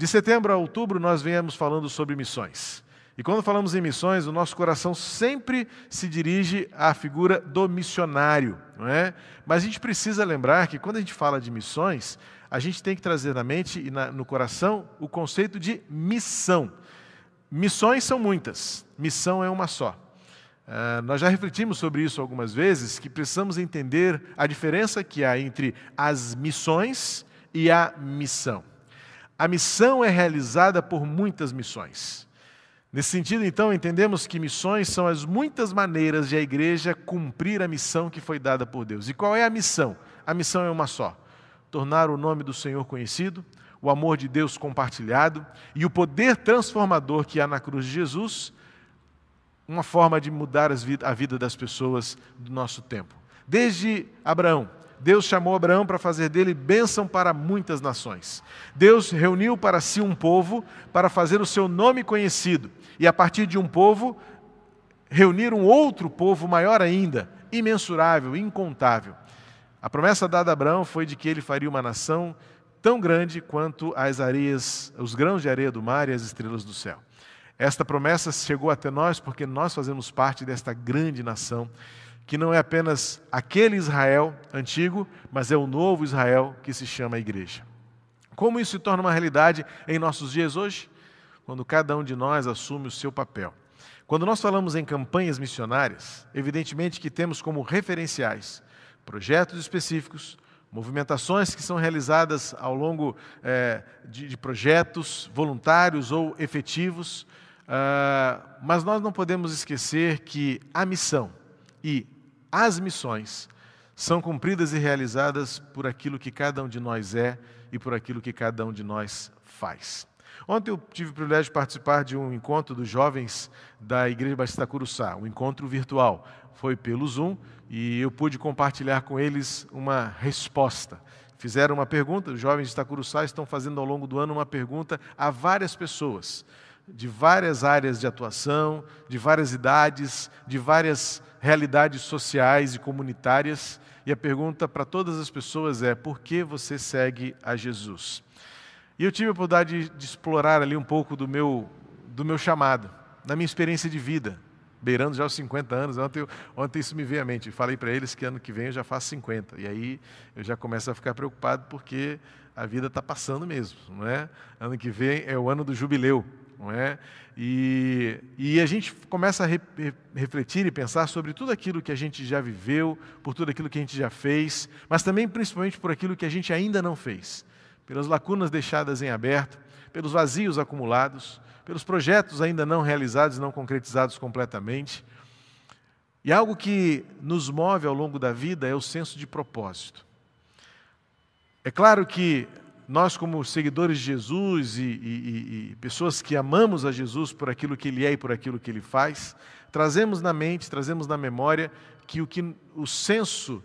De setembro a outubro, nós viemos falando sobre missões. E quando falamos em missões, o nosso coração sempre se dirige à figura do missionário. Não é? Mas a gente precisa lembrar que quando a gente fala de missões, a gente tem que trazer na mente e na, no coração o conceito de missão. Missões são muitas, missão é uma só. Uh, nós já refletimos sobre isso algumas vezes, que precisamos entender a diferença que há entre as missões e a missão. A missão é realizada por muitas missões. Nesse sentido, então, entendemos que missões são as muitas maneiras de a igreja cumprir a missão que foi dada por Deus. E qual é a missão? A missão é uma só: tornar o nome do Senhor conhecido, o amor de Deus compartilhado e o poder transformador que há na cruz de Jesus, uma forma de mudar a vida das pessoas do nosso tempo. Desde Abraão, Deus chamou Abraão para fazer dele bênção para muitas nações. Deus reuniu para si um povo para fazer o seu nome conhecido. E a partir de um povo, reunir um outro povo maior ainda, imensurável, incontável. A promessa dada a Abraão foi de que ele faria uma nação tão grande quanto as areias, os grãos de areia do mar e as estrelas do céu. Esta promessa chegou até nós porque nós fazemos parte desta grande nação que não é apenas aquele Israel antigo, mas é o novo Israel que se chama igreja. Como isso se torna uma realidade em nossos dias hoje? Quando cada um de nós assume o seu papel. Quando nós falamos em campanhas missionárias, evidentemente que temos como referenciais projetos específicos, movimentações que são realizadas ao longo é, de, de, projetos voluntários ou efetivos, uh, mas nós não podemos esquecer que a missão e as missões são cumpridas e realizadas por aquilo que cada um de nós é e por aquilo que cada um de nós faz. Ontem eu tive o privilégio de participar de um encontro dos jovens da Igreja Batista Curuçá, um encontro virtual. Foi pelo Zoom e eu pude compartilhar com eles uma resposta. Fizeram uma pergunta, os jovens de Itacuruçá estão fazendo ao longo do ano uma pergunta a várias pessoas, de várias áreas de atuação, de várias idades, de várias realidades sociais e comunitárias. E a pergunta para todas as pessoas é: por que você segue a Jesus? E eu tive a oportunidade de, explorar ali um pouco do meu, do meu chamado, da minha experiência de vida, beirando já os 50 anos. Ontem, ontem isso me veio à mente. Falei para eles que ano que vem eu já faço 50. E aí eu já começo a ficar preocupado porque a vida está passando mesmo, não é? Ano que vem é o ano do jubileu não é? E, e a gente começa a re, refletir e pensar sobre tudo aquilo que a gente já viveu, por tudo aquilo que a gente já fez, mas também principalmente por aquilo que a gente ainda não fez, pelas lacunas deixadas em aberto, pelos vazios acumulados, pelos projetos ainda não realizados, não concretizados completamente. E algo que nos move ao longo da vida é o senso de propósito. É claro que nós, como seguidores de Jesus e, e, e, pessoas que amamos a Jesus por aquilo que Ele é e por aquilo que Ele faz, trazemos na mente, trazemos na memória que o, que, o senso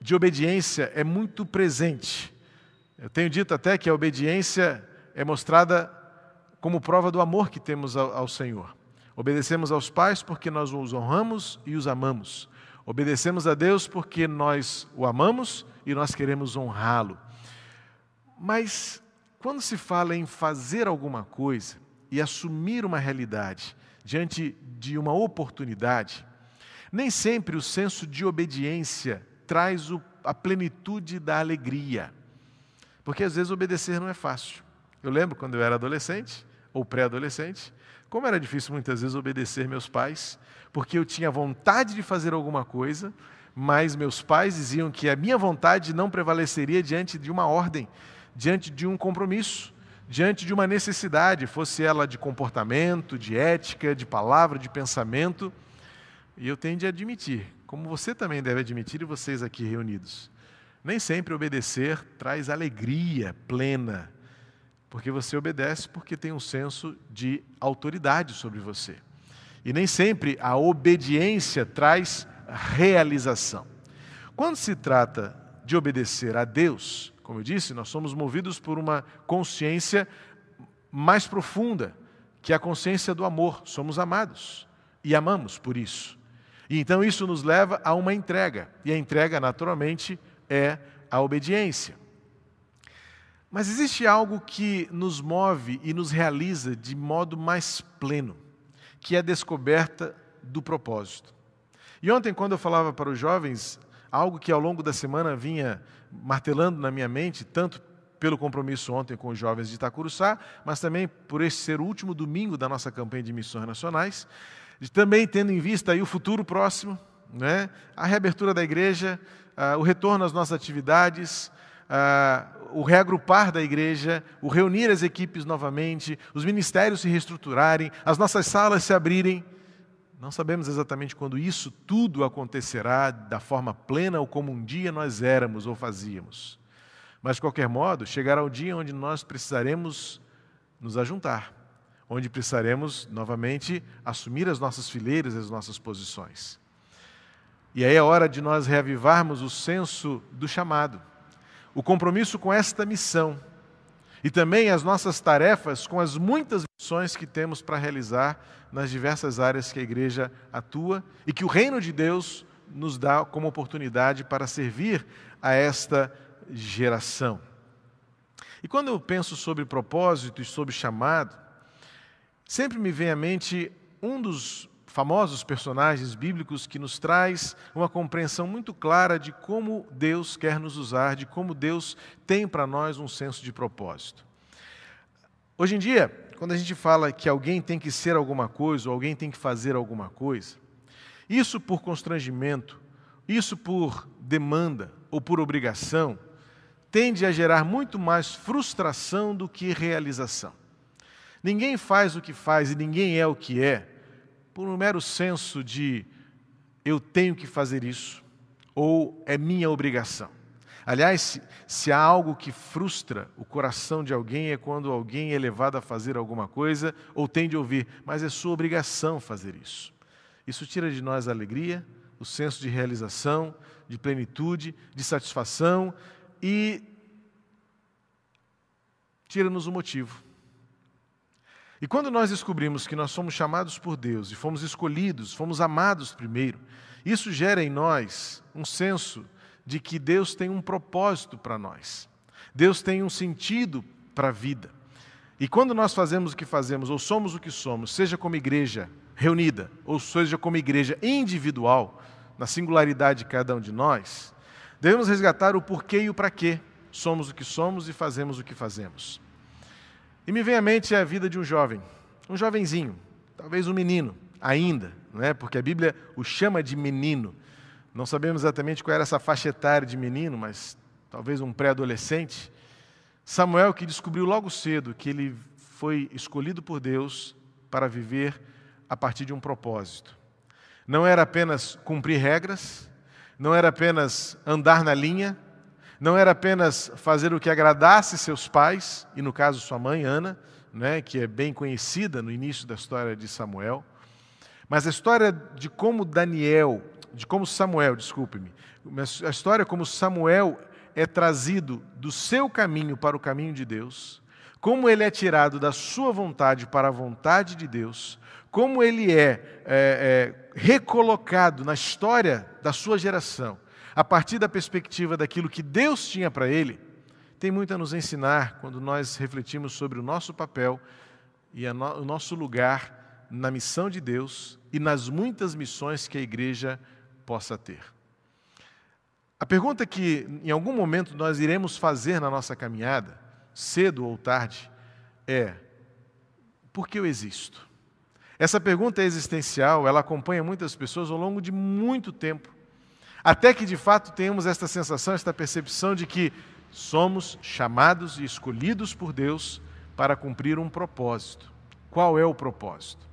de obediência é muito presente. Eu tenho dito até que a obediência é mostrada como prova do amor que temos ao, ao Senhor. Obedecemos aos pais porque nós os honramos e os amamos. Obedecemos a Deus porque nós o amamos e nós queremos honrá-lo. Mas quando se fala em fazer alguma coisa e assumir uma realidade diante de uma oportunidade, nem sempre o senso de obediência traz o, a plenitude da alegria. Porque às vezes obedecer não é fácil. Eu lembro quando eu era adolescente ou pré-adolescente, como era difícil muitas vezes obedecer meus pais, porque eu tinha vontade de fazer alguma coisa, mas meus pais diziam que a minha vontade não prevaleceria diante de uma ordem diante de um compromisso, diante de uma necessidade, fosse ela de comportamento, de ética, de palavra, de pensamento. E eu tenho de admitir, como você também deve admitir, e vocês aqui reunidos, nem sempre obedecer traz alegria plena, porque você obedece porque tem um senso de autoridade sobre você. E nem sempre a obediência traz realização. Quando se trata de obedecer a Deus, como eu disse, nós somos movidos por uma consciência mais profunda, que é a consciência do amor. Somos amados e amamos por isso. E então isso nos leva a uma entrega, e a entrega, naturalmente, é a obediência. Mas existe algo que nos move e nos realiza de modo mais pleno, que é a descoberta do propósito. E ontem, quando eu falava para os jovens, algo que ao longo da semana vinha martelando na minha mente, tanto pelo compromisso ontem com os jovens de Itacuruçá, mas também por este ser o último domingo da nossa campanha de missões nacionais, também tendo em vista aí o futuro próximo, né? a reabertura da igreja, uh, o retorno às nossas atividades, uh, o reagrupar da igreja, o reunir as equipes novamente, os ministérios se reestruturarem, as nossas salas se abrirem. Não sabemos exatamente quando isso tudo acontecerá da forma plena ou como um dia nós éramos ou fazíamos. Mas, de qualquer modo, chegará o dia onde nós precisaremos nos ajuntar, onde precisaremos novamente assumir as nossas fileiras, as nossas posições. E aí é hora de nós reavivarmos o senso do chamado, o compromisso com esta missão e também as nossas tarefas com as muitas missões que temos para realizar nas diversas áreas que a igreja atua e que o reino de Deus nos dá como oportunidade para servir a esta geração. E quando eu penso sobre propósito e sobre chamado, sempre me vem à mente um dos famosos personagens bíblicos que nos traz uma compreensão muito clara de como Deus quer nos usar, de como Deus tem para nós um senso de propósito. Hoje em dia, quando a gente fala que alguém tem que ser alguma coisa ou alguém tem que fazer alguma coisa, isso por constrangimento, isso por demanda ou por obrigação, tende a gerar muito mais frustração do que realização. Ninguém faz o que faz e ninguém é o que é por um mero senso de eu tenho que fazer isso ou é minha obrigação. Aliás, se, se, há algo que frustra o coração de alguém é quando alguém é levado a fazer alguma coisa ou tem de ouvir, mas é sua obrigação fazer isso. Isso tira de nós a alegria, o senso de realização, de plenitude, de satisfação e tira-nos o motivo. E quando nós descobrimos que nós somos chamados por Deus e fomos escolhidos, fomos amados primeiro, isso gera em nós um senso de que Deus tem um propósito para nós. Deus tem um sentido para a vida. E quando nós fazemos o que fazemos, ou somos o que somos, seja como igreja reunida, ou seja como igreja individual, na singularidade de cada um de nós, devemos resgatar o porquê e o para quê somos o que somos e fazemos o que fazemos. E me vem à mente a vida de um jovem, um jovenzinho, talvez um menino, ainda, não é? porque a Bíblia o chama de menino. Não sabemos exatamente qual era essa faixa etária de menino, mas talvez um pré-adolescente. Samuel, que descobriu logo cedo que ele foi escolhido por Deus para viver a partir de um propósito. Não era apenas cumprir regras, não era apenas andar na linha, não era apenas fazer o que agradasse seus pais, e no caso sua mãe, Ana, né, que é bem conhecida no início da história de Samuel, mas a história de como Daniel, de como Samuel, desculpe-me, a história como Samuel é trazido do seu caminho para o caminho de Deus, como ele é tirado da sua vontade para a vontade de Deus, como ele é, é, é recolocado na história da sua geração a partir da perspectiva daquilo que Deus tinha para ele, tem muito a nos ensinar quando nós refletimos sobre o nosso papel e no, o nosso lugar na missão de Deus e nas muitas missões que a igreja possa ter. A pergunta que em algum momento nós iremos fazer na nossa caminhada, cedo ou tarde, é: por que eu existo? Essa pergunta existencial, ela acompanha muitas pessoas ao longo de muito tempo. Até que de fato tenhamos esta sensação, esta percepção de que somos chamados e escolhidos por Deus para cumprir um propósito. Qual é o propósito?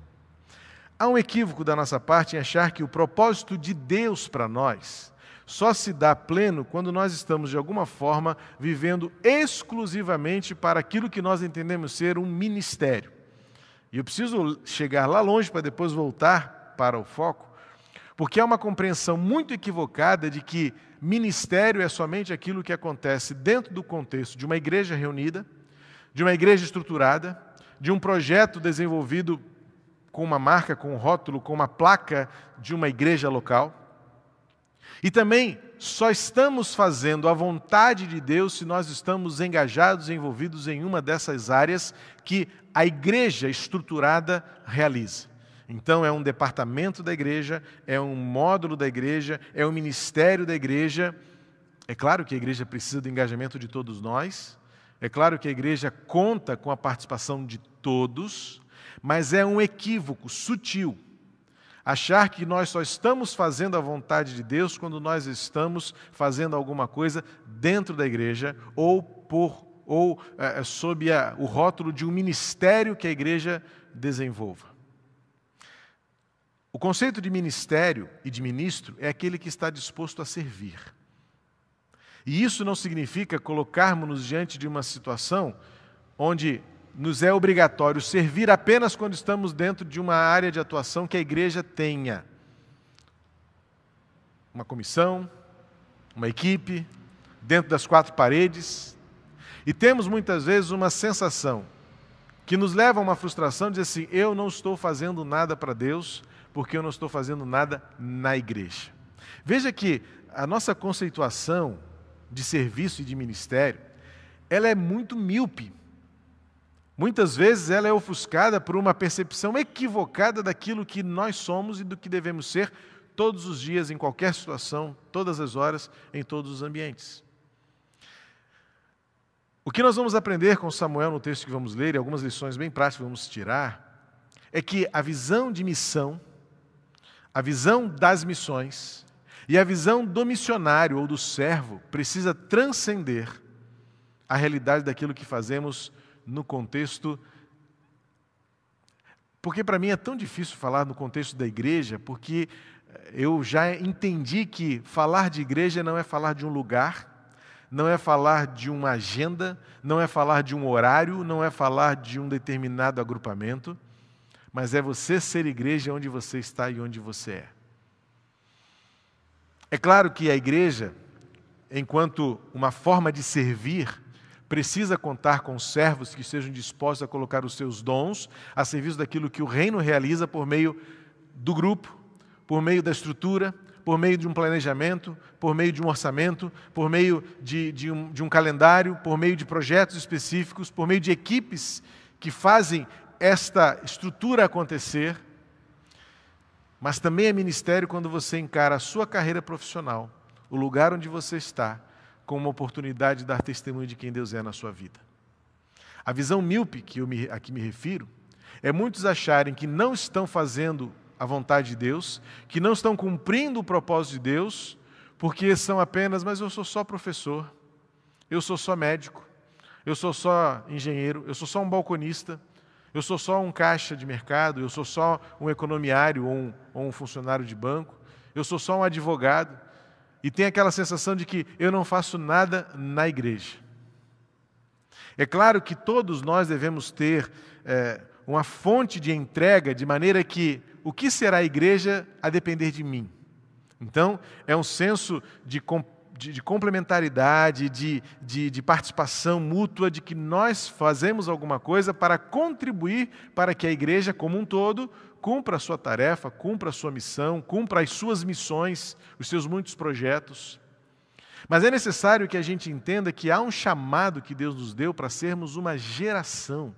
Há um equívoco da nossa parte em achar que o propósito de Deus para nós só se dá pleno quando nós estamos, de alguma forma, vivendo exclusivamente para aquilo que nós entendemos ser um ministério. E eu preciso chegar lá longe para depois voltar para o foco, porque há uma compreensão muito equivocada de que ministério é somente aquilo que acontece dentro do contexto de uma igreja reunida, de uma igreja estruturada, de um projeto desenvolvido com uma marca, com um rótulo, com uma placa de uma igreja local. E também só estamos fazendo a vontade de Deus se nós estamos engajados e envolvidos em uma dessas áreas que a igreja estruturada realiza. Então, é um departamento da igreja, é um módulo da igreja, é um ministério da igreja. É claro que a igreja precisa do engajamento de todos nós, é claro que a igreja conta com a participação de todos, mas é um equívoco sutil achar que nós só estamos fazendo a vontade de Deus quando nós estamos fazendo alguma coisa dentro da igreja ou por ou é, sob a, o rótulo de um ministério que a igreja desenvolva. O conceito de ministério e de ministro é aquele que está disposto a servir. E isso não significa colocarmos-nos diante de uma situação onde nos é obrigatório servir apenas quando estamos dentro de uma área de atuação que a igreja tenha uma comissão, uma equipe, dentro das quatro paredes. E temos muitas vezes uma sensação que nos leva a uma frustração dizer assim: eu não estou fazendo nada para Deus porque eu não estou fazendo nada na igreja. Veja que a nossa conceituação de serviço e de ministério, ela é muito míope. Muitas vezes ela é ofuscada por uma percepção equivocada daquilo que nós somos e do que devemos ser todos os dias, em qualquer situação, todas as horas, em todos os ambientes. O que nós vamos aprender com Samuel no texto que vamos ler, e algumas lições bem práticas vamos tirar, é que a visão de missão, a visão das missões e a visão do missionário ou do servo precisa transcender a realidade daquilo que fazemos no contexto. Porque para mim é tão difícil falar no contexto da igreja, porque eu já entendi que falar de igreja não é falar de um lugar, não é falar de uma agenda, não é falar de um horário, não é falar de um determinado agrupamento, mas é você ser igreja onde você está e onde você é. É claro que a igreja, enquanto uma forma de servir, precisa contar com servos que estejam dispostos a colocar os seus dons a serviço daquilo que o reino realiza por meio do grupo, por meio da estrutura, por meio de um planejamento, por meio de um orçamento, por meio de, de, um, de um calendário, por meio de projetos específicos, por meio de equipes que fazem esta estrutura acontecer. Mas também é ministério quando você encara a sua carreira profissional, o lugar onde você está, como uma oportunidade de dar testemunho de quem Deus é na sua vida. A visão míope que eu me, a que me refiro é muitos acharem que não estão fazendo a vontade de Deus, que não estão cumprindo o propósito de Deus, porque são apenas, mas eu sou só professor, eu sou só médico, eu sou só engenheiro, eu sou só um balconista, eu sou só um caixa de mercado, eu sou só um economiário ou um, ou um funcionário de banco, eu sou só um advogado e tem aquela sensação de que eu não faço nada na igreja. É claro que todos nós devemos ter é, uma fonte de entrega, de maneira que o que será a igreja a depender de mim. Então, é um senso de, de, de complementaridade, de, de, de participação mútua, de que nós fazemos alguma coisa para contribuir para que a igreja como um todo cumpra a sua tarefa, cumpra a sua missão, cumpra as suas missões, os seus muitos projetos. Mas é necessário que a gente entenda que há um chamado que Deus nos deu para sermos uma geração,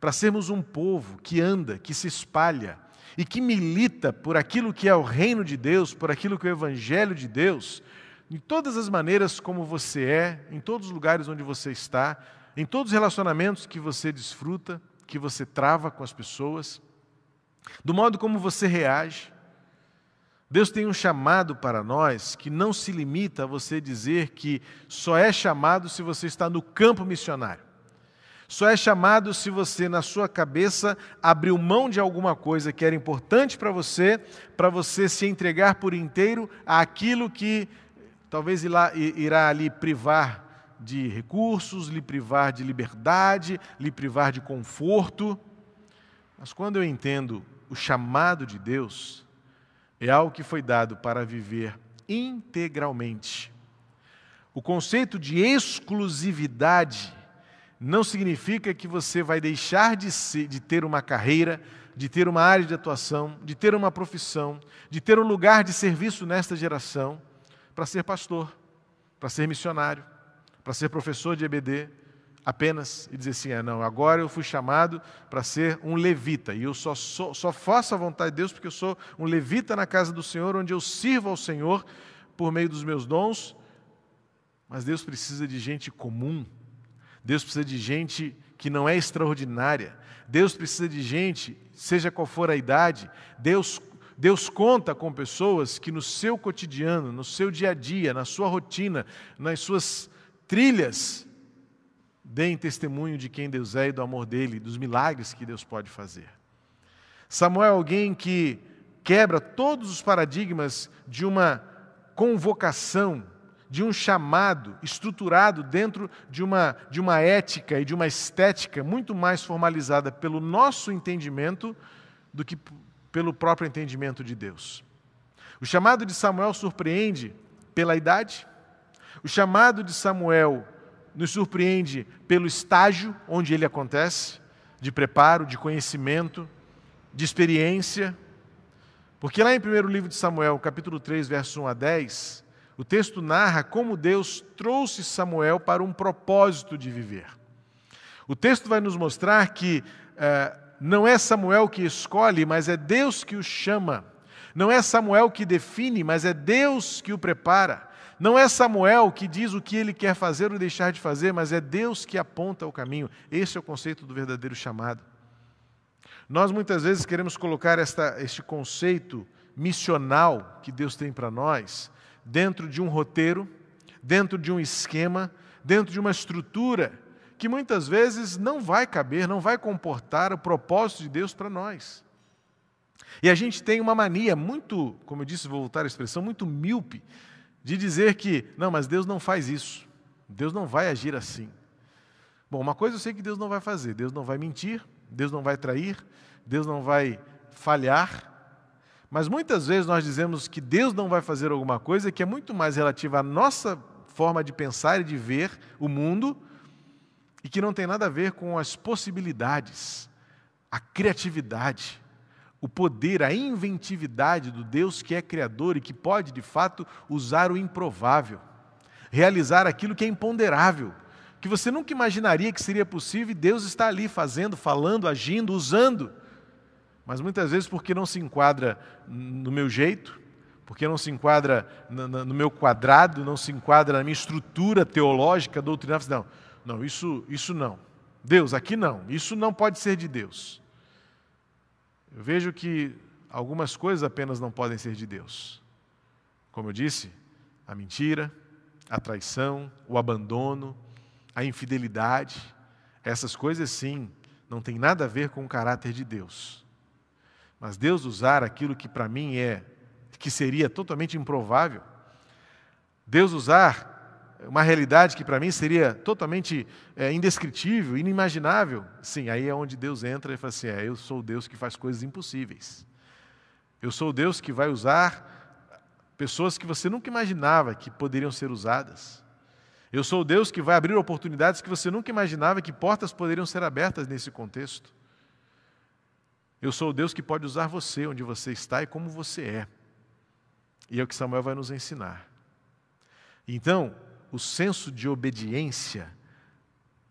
para sermos um povo que anda, que se espalha e que milita por aquilo que é o reino de Deus, por aquilo que é o evangelho de Deus, em todas as maneiras como você é, em todos os lugares onde você está, em todos os relacionamentos que você desfruta, que você trava com as pessoas do modo como você reage. Deus tem um chamado para nós que não se limita a você dizer que só é chamado se você está no campo missionário. Só é chamado se você, na sua cabeça, abriu mão de alguma coisa que era importante para você, para você se entregar por inteiro àquilo que talvez irá lhe privar de recursos, lhe privar de liberdade, lhe privar de conforto. Mas quando eu entendo o chamado de Deus é algo que foi dado para viver integralmente. O conceito de exclusividade não significa que você vai deixar de, ser, de ter uma carreira, de ter uma área de atuação, de ter uma profissão, de ter um lugar de serviço nesta geração, para ser pastor, para ser missionário, para ser professor de EBD, apenas e dizer assim: é, não, agora eu fui chamado para ser um levita e eu só, sou, só faço a vontade de Deus porque eu sou um levita na casa do Senhor, onde eu sirvo ao Senhor por meio dos meus dons. Mas Deus precisa de gente comum, Deus precisa de gente que não é extraordinária, Deus precisa de gente, seja qual for a idade, Deus Deus conta com pessoas que no seu cotidiano, no seu dia a dia, na sua rotina, nas suas trilhas, deem testemunho de quem Deus é e do amor dele, dos milagres que Deus pode fazer. Samuel é alguém que quebra todos os paradigmas de uma convocação, de um chamado estruturado dentro de uma, de uma ética e de uma estética muito mais formalizada pelo nosso entendimento do que pelo próprio entendimento de Deus. O chamado de Samuel surpreende pela idade, o chamado de Samuel nos surpreende pelo estágio onde ele acontece, de preparo, de conhecimento, de experiência. Porque lá em 1 livro de Samuel, capítulo 3, verso 1 a 10, o texto narra como Deus trouxe Samuel para um propósito de viver. O texto vai nos mostrar que eh, não é Samuel que escolhe, mas é Deus que o chama. Não é Samuel que define, mas é Deus que o prepara. Não é Samuel que diz o que ele quer fazer ou deixar de fazer, mas é Deus que aponta o caminho. Esse é o conceito do verdadeiro chamado. Nós muitas vezes queremos colocar esta, este conceito missional que Deus tem para nós dentro de um roteiro, dentro de um esquema, dentro de uma estrutura que muitas vezes não vai caber, não vai comportar o propósito de Deus para nós. E a gente tem uma mania muito, como eu disse, vou voltar à expressão, muito míope, de dizer que, não, mas Deus não faz isso, Deus não vai agir assim. Bom, uma coisa eu sei que Deus não vai fazer: Deus não vai mentir, Deus não vai trair, Deus não vai falhar. Mas muitas vezes nós dizemos que Deus não vai fazer alguma coisa que é muito mais relativa à nossa forma de pensar e de ver o mundo e que não tem nada a ver com as possibilidades, a criatividade, o poder, a inventividade do Deus que é criador e que pode, de fato, usar o improvável, realizar aquilo que é imponderável, que você nunca imaginaria que seria possível e Deus está ali fazendo, falando, agindo, usando. Mas muitas vezes porque não se enquadra no meu jeito, porque não se enquadra no meu quadrado, não se enquadra na minha estrutura teológica, doutrinária, não, não, isso, isso não. Deus, aqui não, isso não pode ser de Deus. Eu vejo que algumas coisas apenas não podem ser de Deus. Como eu disse, a mentira, a traição, o abandono, a infidelidade, essas coisas sim não tem nada a ver com o caráter de Deus. Mas Deus usar aquilo que para mim é que seria totalmente improvável, Deus usar uma realidade que para mim seria totalmente é, indescritível, inimaginável, sim, aí é onde Deus entra e fala assim: é, eu sou o Deus que faz coisas impossíveis. Eu sou o Deus que vai usar pessoas que você nunca imaginava que poderiam ser usadas. Eu sou o Deus que vai abrir oportunidades que você nunca imaginava que portas poderiam ser abertas nesse contexto. Eu sou o Deus que pode usar você onde você está e como você é. E é o que Samuel vai nos ensinar. Então, o senso de obediência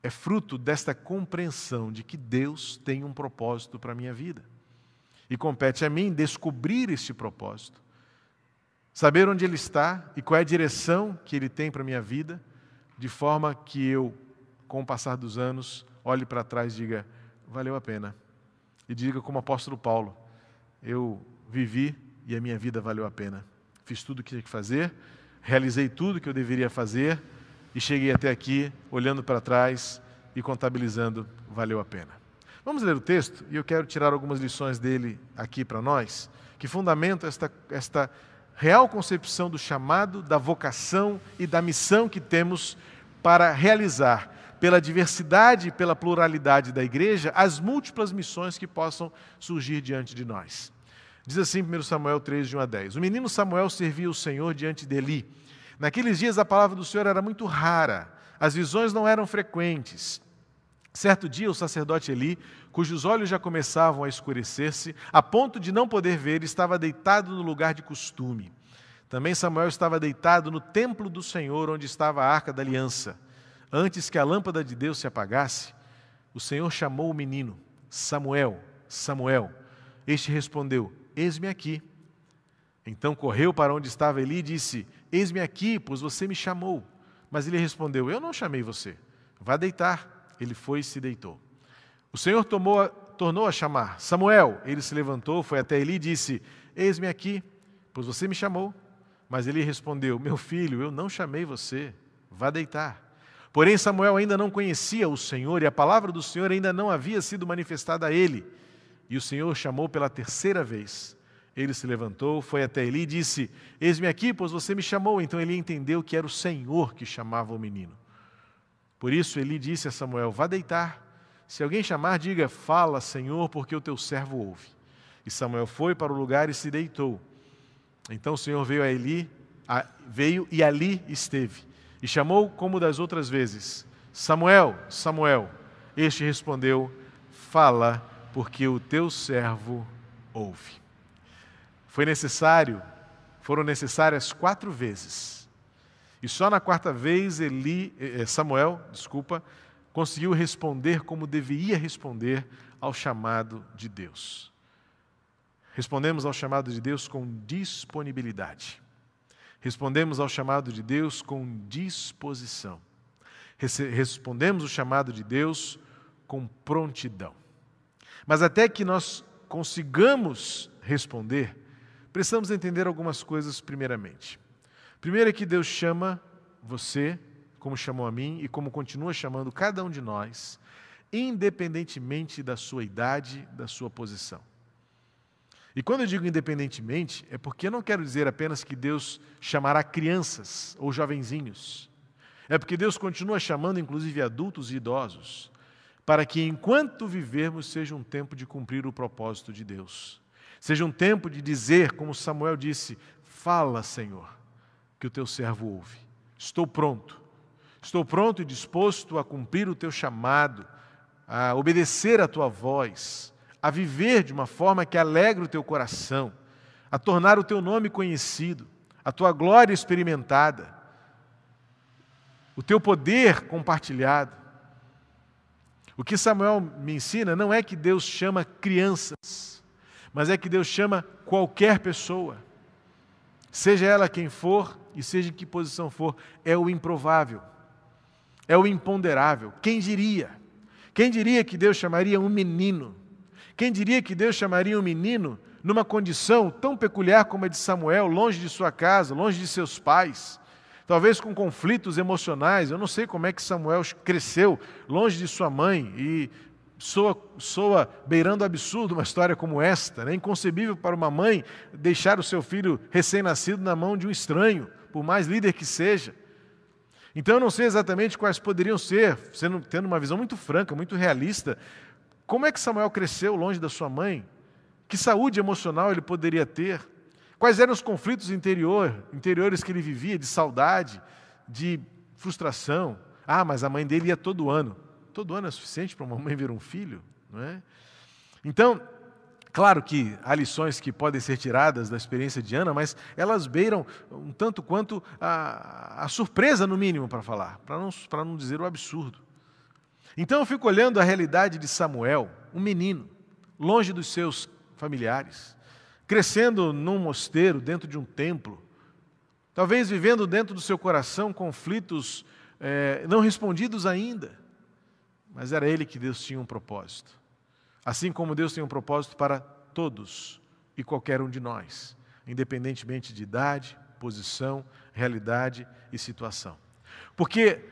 é fruto desta compreensão de que Deus tem um propósito para a minha vida. E compete a mim descobrir este propósito, saber onde ele está e qual é a direção que ele tem para a minha vida, de forma que eu, com o passar dos anos, olhe para trás e diga: valeu a pena. E diga como o apóstolo Paulo: eu vivi e a minha vida valeu a pena. Fiz tudo o que tinha que fazer realizei tudo que eu deveria fazer e cheguei até aqui olhando para trás e contabilizando, valeu a pena. Vamos ler o texto e eu quero tirar algumas lições dele aqui para nós, que fundamentam esta, esta real concepção do chamado, da vocação e da missão que temos para realizar, pela diversidade e pela pluralidade da igreja, as múltiplas missões que possam surgir diante de nós. Diz assim 1 Samuel 3, de 1 a 10. O menino Samuel servia o Senhor diante de Eli. Naqueles dias a palavra do Senhor era muito rara, as visões não eram frequentes. Certo dia, o sacerdote Eli, cujos olhos já começavam a escurecer-se, a ponto de não poder ver, estava deitado no lugar de costume. Também Samuel estava deitado no templo do Senhor, onde estava a arca da aliança. Antes que a lâmpada de Deus se apagasse, o Senhor chamou o menino: Samuel, Samuel. Este respondeu: Eis-me aqui. Então correu para onde estava Eli e disse: Eis-me aqui, pois você me chamou. Mas ele respondeu: Eu não chamei você. Vá deitar. Ele foi e se deitou. O Senhor tomou, tornou a chamar: Samuel. Ele se levantou, foi até Eli e disse: Eis-me aqui, pois você me chamou. Mas ele respondeu: Meu filho, eu não chamei você, vá deitar. Porém, Samuel ainda não conhecia o Senhor e a palavra do Senhor ainda não havia sido manifestada a ele. E o Senhor chamou pela terceira vez. Ele se levantou, foi até Eli e disse: Eis-me aqui, pois você me chamou. Então ele entendeu que era o Senhor que chamava o menino. Por isso Eli disse a Samuel: Vá deitar. Se alguém chamar, diga: Fala, Senhor, porque o teu servo ouve. E Samuel foi para o lugar e se deitou. Então o Senhor veio a Eli, a, veio e ali esteve, e chamou como das outras vezes: Samuel, Samuel. Este respondeu: Fala, porque o teu servo ouve. Foi necessário, foram necessárias quatro vezes. E só na quarta vez Eli, eh, eh, Samuel, desculpa, conseguiu responder como deveria responder ao chamado de Deus. Respondemos ao chamado de Deus com disponibilidade. Respondemos ao chamado de Deus com disposição. Respondemos o chamado de Deus com prontidão. Mas até que nós consigamos responder, precisamos entender algumas coisas primeiramente. Primeiro é que Deus chama você, como chamou a mim e como continua chamando cada um de nós, independentemente da sua idade, da sua posição. E quando eu digo independentemente, é porque eu não quero dizer apenas que Deus chamará crianças ou jovenzinhos. É porque Deus continua chamando inclusive adultos e idosos, para que enquanto vivermos seja um tempo de cumprir o propósito de Deus. Seja um tempo de dizer, como Samuel disse: Fala, Senhor, que o teu servo ouve. Estou pronto. Estou pronto e disposto a cumprir o teu chamado, a obedecer a tua voz a viver de uma forma que alegre o teu coração, a tornar o teu nome conhecido, a tua glória experimentada, o teu poder compartilhado. O que Samuel me ensina não é que Deus chama crianças, mas é que Deus chama qualquer pessoa, seja ela quem for e seja em que posição for, é o improvável, é o imponderável. Quem diria? Quem diria que Deus chamaria um menino? Quem diria que Deus chamaria um menino numa condição tão peculiar como a de Samuel, longe de sua casa, longe de seus pais, talvez com conflitos emocionais. Eu não sei como é que Samuel cresceu longe de sua mãe e soa, soa beirando absurdo uma história como esta. É né? inconcebível para uma mãe deixar o seu filho recém-nascido na mão de um estranho, por mais líder que seja. Então eu não sei exatamente quais poderiam ser, sendo, tendo uma visão muito franca, muito realista, como é que Samuel cresceu longe da sua mãe? Que saúde emocional ele poderia ter? Quais eram os conflitos interior, interiores que ele vivia, de saudade, de frustração? Ah, mas a mãe dele ia todo ano. Todo ano é suficiente para uma mãe ver um filho? Não é? Então, claro que há lições que podem ser tiradas da experiência de Ana, mas elas beiram um tanto quanto a, a surpresa, no mínimo, para falar, para não, para não dizer o absurdo. Então eu fico olhando a realidade de Samuel, um menino, longe dos seus familiares, crescendo num mosteiro, dentro de um templo, talvez vivendo dentro do seu coração conflitos é, não respondidos ainda, mas era ele que Deus tinha um propósito. Assim como Deus tem um propósito para todos e qualquer um de nós, independentemente de idade, posição, realidade e situação. Porque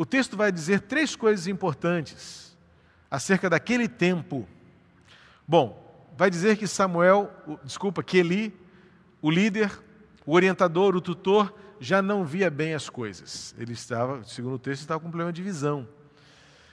o texto vai dizer três coisas importantes acerca daquele tempo. Bom, vai dizer que Samuel, desculpa, que Eli, o líder, o orientador, o tutor, já não via bem as coisas. Ele estava, segundo o texto, estava com problema de visão.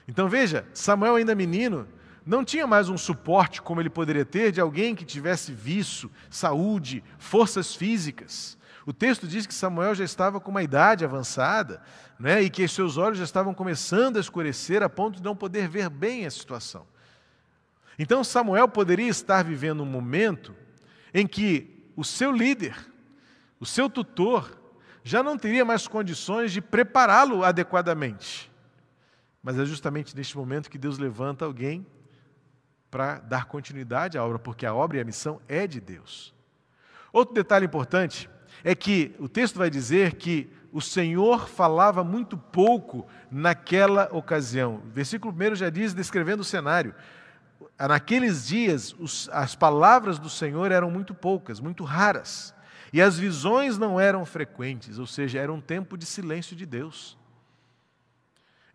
Então veja, Samuel ainda menino, não tinha mais um suporte como ele poderia ter de alguém que tivesse vício, saúde, forças físicas. O texto diz que Samuel já estava com uma idade avançada né, e que seus olhos já estavam começando a escurecer a ponto de não poder ver bem a situação. Então Samuel poderia estar vivendo um momento em que o seu líder, o seu tutor, já não teria mais condições de prepará-lo adequadamente. Mas é justamente neste momento que Deus levanta alguém para dar continuidade à obra, porque a obra e a missão é de Deus. Outro detalhe importante é que o texto vai dizer que o Senhor falava muito pouco naquela ocasião. O versículo 1 já diz, descrevendo o cenário. Naqueles dias, os, as palavras do Senhor eram muito poucas, muito raras. E as visões não eram frequentes, ou seja, era um tempo de silêncio de Deus.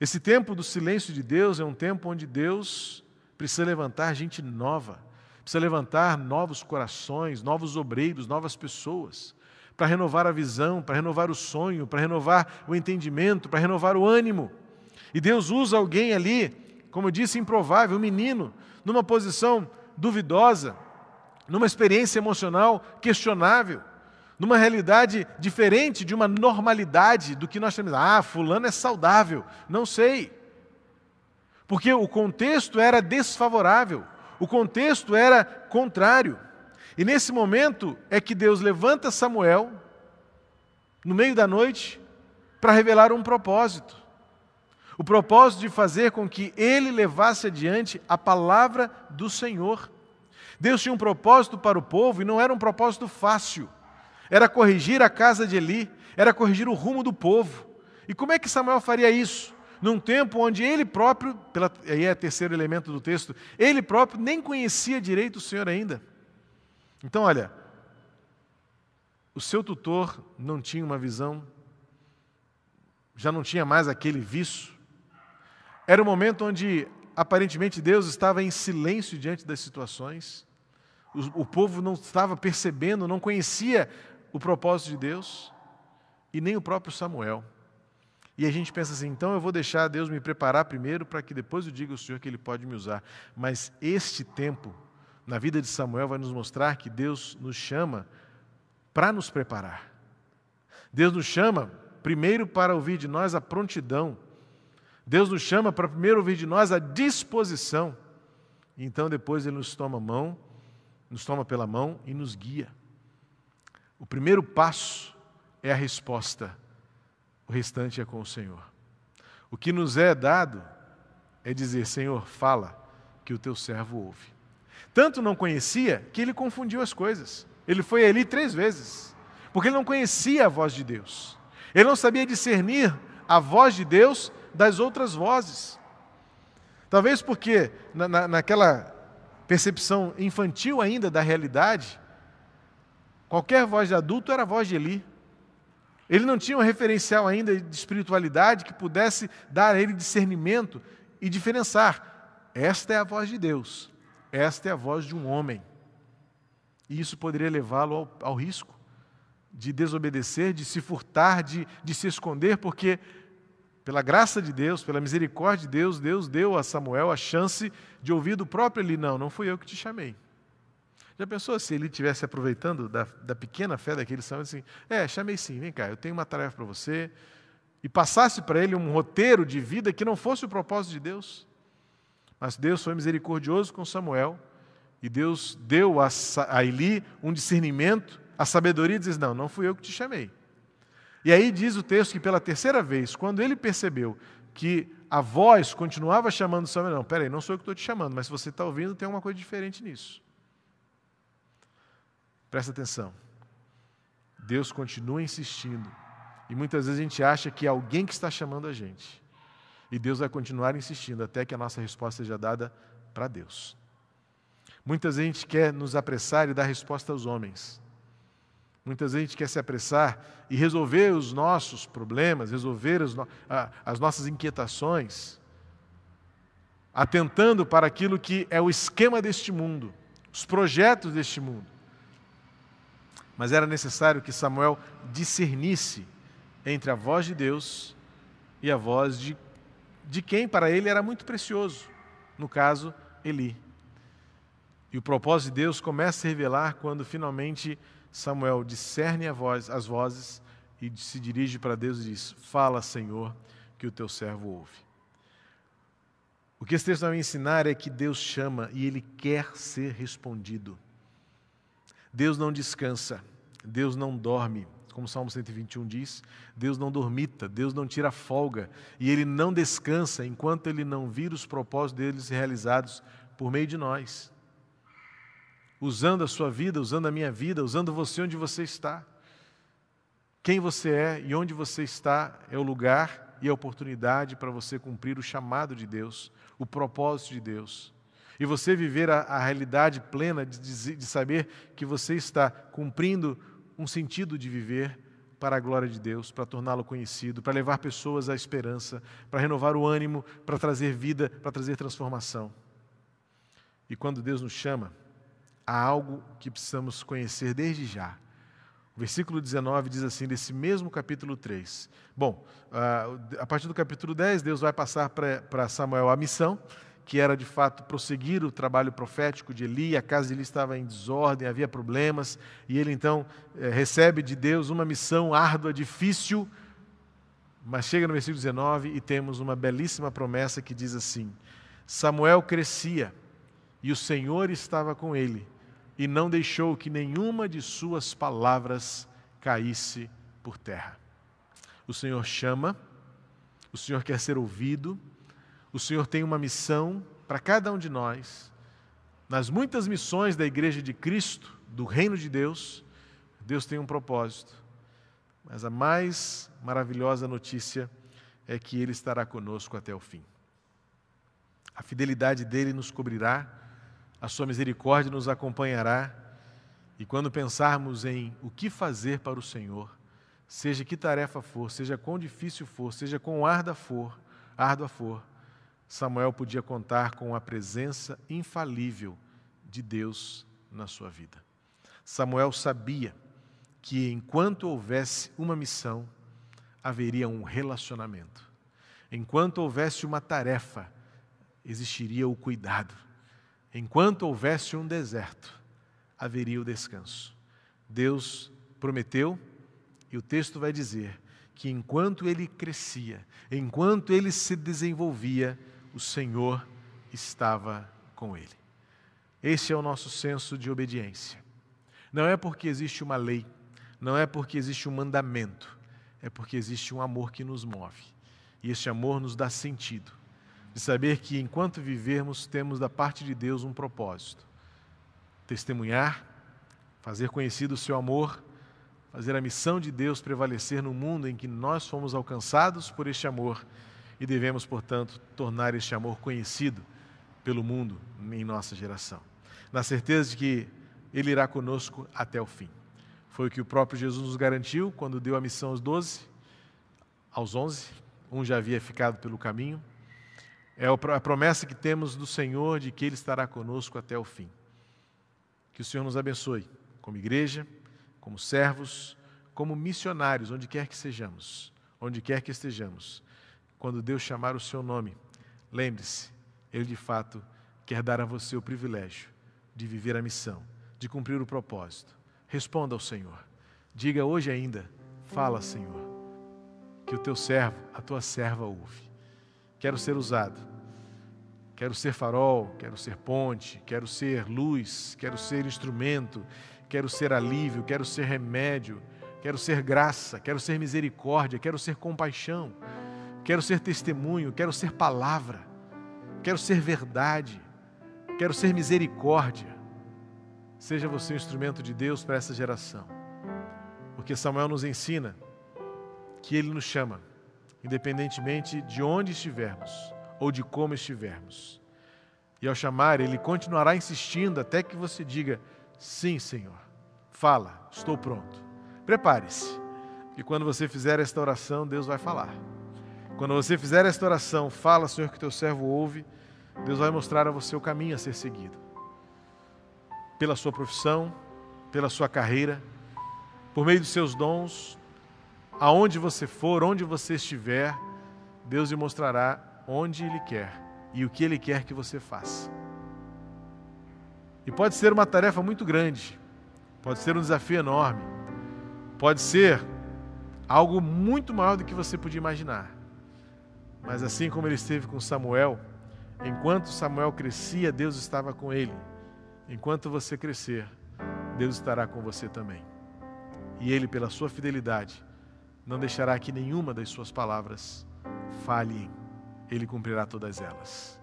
Esse tempo do silêncio de Deus é um tempo onde Deus precisa levantar gente nova, precisa levantar novos corações, novos obreiros, novas pessoas, para renovar a visão, para renovar o sonho, para renovar o entendimento, para renovar o ânimo. E Deus usa alguém ali, como eu disse, improvável, um menino, numa posição duvidosa, numa experiência emocional questionável numa realidade diferente de uma normalidade do que nós temos. Ah, fulano é saudável. Não sei. Porque o contexto era desfavorável, o contexto era contrário. E nesse momento é que Deus levanta Samuel, no meio da noite, para revelar um propósito. O propósito de fazer com que ele levasse adiante a palavra do Senhor. Deus tinha um propósito para o povo e não era um propósito fácil era corrigir a casa de Eli, era corrigir o rumo do povo. E como é que Samuel faria isso? Num tempo onde ele próprio, pela, aí é o terceiro elemento do texto, ele próprio nem conhecia direito o Senhor ainda. Então, olha, o seu tutor não tinha uma visão, já não tinha mais aquele vício. Era um momento onde aparentemente Deus estava em silêncio diante das situações. O, o povo não estava percebendo, não conhecia o propósito de Deus e nem o próprio Samuel. E a gente pensa assim, então eu vou deixar Deus me preparar primeiro para que depois eu diga ao Senhor que Ele pode me usar. Mas este tempo na vida de Samuel vai nos mostrar que Deus nos chama para nos preparar. Deus nos chama primeiro para ouvir de nós a prontidão. Deus nos chama para primeiro ouvir de nós a disposição. Então depois Ele nos toma mão, nos toma pela mão e nos guia. O primeiro passo é a resposta, o restante é com o Senhor. O que nos é dado é dizer: Senhor, fala, que o teu servo ouve. Tanto não conhecia que ele confundiu as coisas. Ele foi ali três vezes, porque ele não conhecia a voz de Deus. Ele não sabia discernir a voz de Deus das outras vozes. Talvez porque, na, na, naquela percepção infantil ainda da realidade, Qualquer voz de adulto era a voz de Eli. Ele não tinha um referencial ainda de espiritualidade que pudesse dar a ele discernimento e diferenciar. Esta é a voz de Deus, esta é a voz de um homem. E isso poderia levá-lo ao, ao, risco de desobedecer, de se furtar, de, de se esconder, porque, pela graça de Deus, pela misericórdia de Deus, Deus deu a Samuel a chance de ouvir do próprio Eli: Não, não fui eu que te chamei. Já pensou se ele estivesse aproveitando da, da pequena fé daquele Samuel assim, é, chamei sim, vem cá, eu tenho uma tarefa para você, e passasse para ele um roteiro de vida que não fosse o propósito de Deus. Mas Deus foi misericordioso com Samuel, e Deus deu a, a Eli um discernimento, a sabedoria, e diz: Não, não fui eu que te chamei. E aí diz o texto que pela terceira vez, quando ele percebeu que a voz continuava chamando Samuel, não, peraí, não sou eu que estou te chamando, mas se você está ouvindo, tem uma coisa diferente nisso. Presta atenção. Deus continua insistindo. E muitas vezes a gente acha que é alguém que está chamando a gente. E Deus vai continuar insistindo até que a nossa resposta seja dada para Deus. Muitas vezes a gente quer nos apressar e dar resposta aos homens. Muitas vezes a gente quer se apressar e resolver os nossos problemas, resolver no... as nossas inquietações, atentando para aquilo que é o esquema deste mundo, os projetos deste mundo. Mas era necessário que Samuel discernisse entre a voz de Deus e a voz de, de quem para ele era muito precioso, no caso, Eli. E o propósito de Deus começa a se revelar quando finalmente Samuel discerne voz, as vozes e se dirige para Deus e diz: Fala, Senhor, que o teu servo ouve. O que esse texto vai me ensinar é que Deus chama e ele quer ser respondido. Deus não descansa. Deus não dorme, como o Salmo 121 diz, Deus não dormita, Deus não tira folga e Ele não descansa enquanto Ele não vir os propósitos deles realizados por meio de nós. Usando a sua vida, usando a minha vida, usando você onde você está. Quem você é e onde você está é o lugar e a oportunidade para você cumprir o chamado de Deus, o propósito de Deus. E você viver a, a realidade plena de, de, de saber que você está cumprindo um sentido de viver para a glória de Deus, para torná-lo conhecido, para levar pessoas à esperança, para renovar o ânimo, para trazer vida, para trazer transformação. E quando Deus nos chama, há algo que precisamos conhecer desde já. O versículo 19 diz assim, desse mesmo capítulo 3. Bom, a partir do capítulo 10, Deus vai passar para Samuel a missão que era de fato prosseguir o trabalho profético de Eli. A casa de Eli estava em desordem, havia problemas, e ele então é, recebe de Deus uma missão árdua, difícil, mas chega no versículo 19 e temos uma belíssima promessa que diz assim: Samuel crescia e o Senhor estava com ele, e não deixou que nenhuma de suas palavras caísse por terra. O Senhor chama, o Senhor quer ser ouvido, o Senhor tem uma missão para cada um de nós. Nas muitas missões da Igreja de Cristo, do Reino de Deus, Deus tem um propósito. Mas a mais maravilhosa notícia é que Ele estará conosco até o fim. A fidelidade dele nos cobrirá, a sua misericórdia nos acompanhará, e quando pensarmos em o que fazer para o Senhor, seja que tarefa for, seja quão difícil for, seja quão árdua for, árdua for, Samuel podia contar com a presença infalível de Deus na sua vida. Samuel sabia que enquanto houvesse uma missão, haveria um relacionamento. Enquanto houvesse uma tarefa, existiria o cuidado. Enquanto houvesse um deserto, haveria o descanso. Deus prometeu, e o texto vai dizer que enquanto ele crescia, enquanto ele se desenvolvia, o Senhor estava com ele. Esse é o nosso senso de obediência. Não é porque existe uma lei, não é porque existe um mandamento, é porque existe um amor que nos move. E esse amor nos dá sentido, de saber que enquanto vivermos, temos da parte de Deus um propósito: testemunhar, fazer conhecido o seu amor, fazer a missão de Deus prevalecer no mundo em que nós fomos alcançados por este amor e devemos, portanto, tornar este amor conhecido pelo mundo em nossa geração. Na certeza de que Ele irá conosco até o fim. Foi o que o próprio Jesus nos garantiu quando deu a missão aos doze, aos onze, um já havia ficado pelo caminho. É a promessa que temos do Senhor de que Ele estará conosco até o fim. Que o Senhor nos abençoe, como igreja, como servos, como missionários, onde quer que sejamos, onde quer que estejamos quando Deus chamar o seu nome, lembre-se, Ele de fato quer dar a você o privilégio de viver a missão, de cumprir o propósito. Responda ao Senhor. Diga hoje ainda: Fala, Senhor, que o teu servo, a tua serva ouve. Quero ser usado. Quero ser farol, quero ser ponte, quero ser luz, quero ser instrumento, quero ser alívio, quero ser remédio, quero ser graça, quero ser misericórdia, quero ser compaixão quero ser testemunho, quero ser palavra, quero ser verdade, quero ser misericórdia. Seja você um instrumento de Deus para essa geração, porque Samuel nos ensina que Ele nos chama, independentemente de onde estivermos ou de como estivermos. E ao chamar, Ele continuará insistindo até que você diga: Sim, Senhor, fala, estou pronto. Prepare-se, e quando você fizer esta oração, Deus vai falar. Quando você fizer esta oração, fala, Senhor, que teu servo ouve, Deus vai mostrar a você o caminho a ser seguido. Pela sua profissão, pela sua carreira, por meio dos seus dons, aonde você for, onde você estiver, Deus lhe mostrará onde Ele quer e o que Ele quer que você faça. E pode ser uma tarefa muito grande, pode ser um desafio enorme, pode ser algo muito maior do que você podia imaginar. Mas assim como ele esteve com Samuel, enquanto Samuel crescia, Deus estava com ele. Enquanto você crescer, Deus estará com você também. E Ele, pela sua fidelidade, não deixará que nenhuma das suas palavras falhem. Ele cumprirá todas elas.